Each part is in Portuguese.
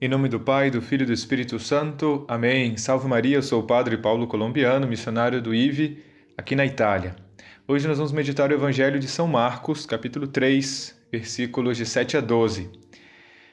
Em nome do Pai, do Filho e do Espírito Santo. Amém. Salve Maria, eu sou o Padre Paulo Colombiano, missionário do IVE, aqui na Itália. Hoje nós vamos meditar o Evangelho de São Marcos, capítulo 3, versículos de 7 a 12.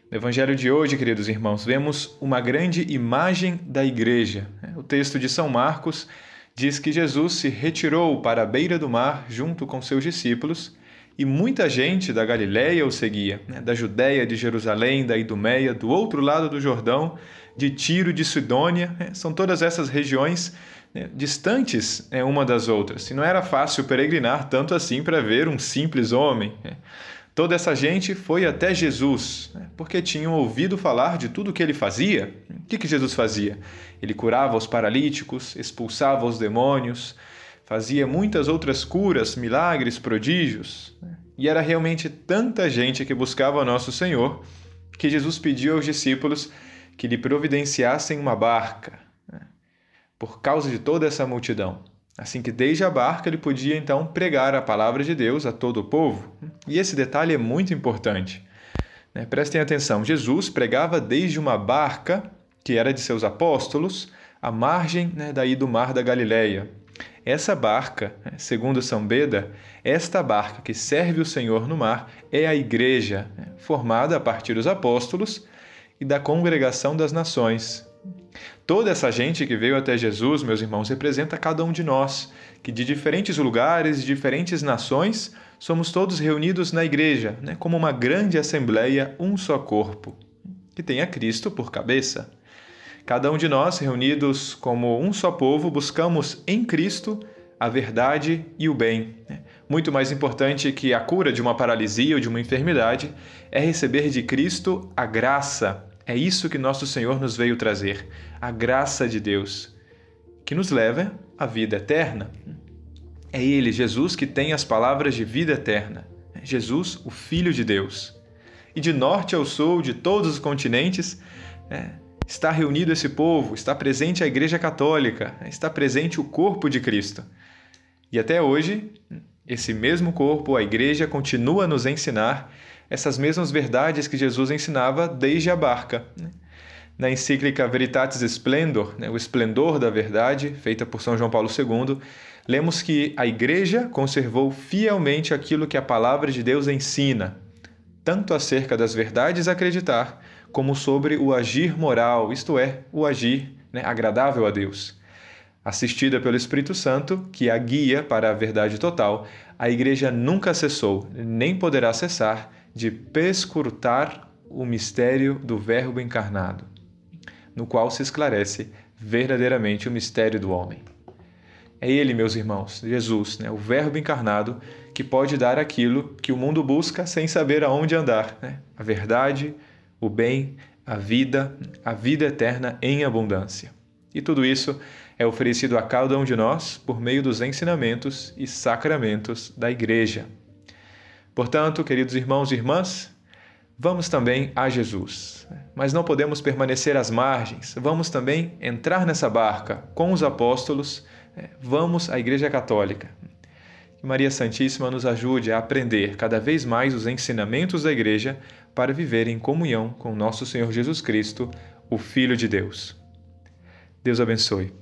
No Evangelho de hoje, queridos irmãos, vemos uma grande imagem da igreja. O texto de São Marcos diz que Jesus se retirou para a beira do mar junto com seus discípulos e muita gente da Galiléia o seguia, né? da Judéia, de Jerusalém, da Idumeia, do outro lado do Jordão, de Tiro, de Sidônia. Né? São todas essas regiões né? distantes é, uma das outras. E não era fácil peregrinar tanto assim para ver um simples homem. Né? Toda essa gente foi até Jesus, né? porque tinham ouvido falar de tudo o que ele fazia. O que, que Jesus fazia? Ele curava os paralíticos, expulsava os demônios, fazia muitas outras curas, milagres, prodígios. Né? E era realmente tanta gente que buscava nosso Senhor que Jesus pediu aos discípulos que lhe providenciassem uma barca, né? por causa de toda essa multidão. Assim que desde a barca ele podia então pregar a palavra de Deus a todo o povo. E esse detalhe é muito importante. Né? Prestem atenção: Jesus pregava desde uma barca, que era de seus apóstolos, à margem né, daí do mar da Galileia. Essa barca, né, segundo São Beda, esta barca que serve o Senhor no mar é a igreja, né, formada a partir dos apóstolos e da congregação das nações. Toda essa gente que veio até Jesus, meus irmãos, representa cada um de nós, que de diferentes lugares, de diferentes nações, somos todos reunidos na igreja, né, como uma grande assembleia, um só corpo, que tem a Cristo por cabeça. Cada um de nós, reunidos como um só povo, buscamos em Cristo a verdade e o bem. Né? Muito mais importante que a cura de uma paralisia ou de uma enfermidade é receber de Cristo a graça. É isso que nosso Senhor nos veio trazer, a graça de Deus, que nos leva à vida eterna. É Ele, Jesus, que tem as palavras de vida eterna. Jesus, o Filho de Deus. E de norte ao sul, de todos os continentes, é, está reunido esse povo, está presente a Igreja Católica, está presente o corpo de Cristo. E até hoje, esse mesmo corpo, a Igreja, continua a nos ensinar essas mesmas verdades que Jesus ensinava desde a barca. Na encíclica Veritatis Splendor, né, o esplendor da verdade, feita por São João Paulo II, lemos que a Igreja conservou fielmente aquilo que a palavra de Deus ensina, tanto acerca das verdades a acreditar, como sobre o agir moral, isto é, o agir né, agradável a Deus. Assistida pelo Espírito Santo, que a guia para a verdade total, a Igreja nunca cessou, nem poderá cessar, de perscrutar o mistério do Verbo encarnado, no qual se esclarece verdadeiramente o mistério do homem. É Ele, meus irmãos, Jesus, né, o Verbo encarnado, que pode dar aquilo que o mundo busca sem saber aonde andar: né? a verdade, o bem, a vida, a vida eterna em abundância. E tudo isso é oferecido a cada um de nós por meio dos ensinamentos e sacramentos da Igreja. Portanto, queridos irmãos e irmãs, vamos também a Jesus. Mas não podemos permanecer às margens, vamos também entrar nessa barca com os apóstolos, é, vamos à Igreja Católica. Que Maria Santíssima nos ajude a aprender cada vez mais os ensinamentos da Igreja para viver em comunhão com nosso Senhor Jesus Cristo, o Filho de Deus. Deus abençoe.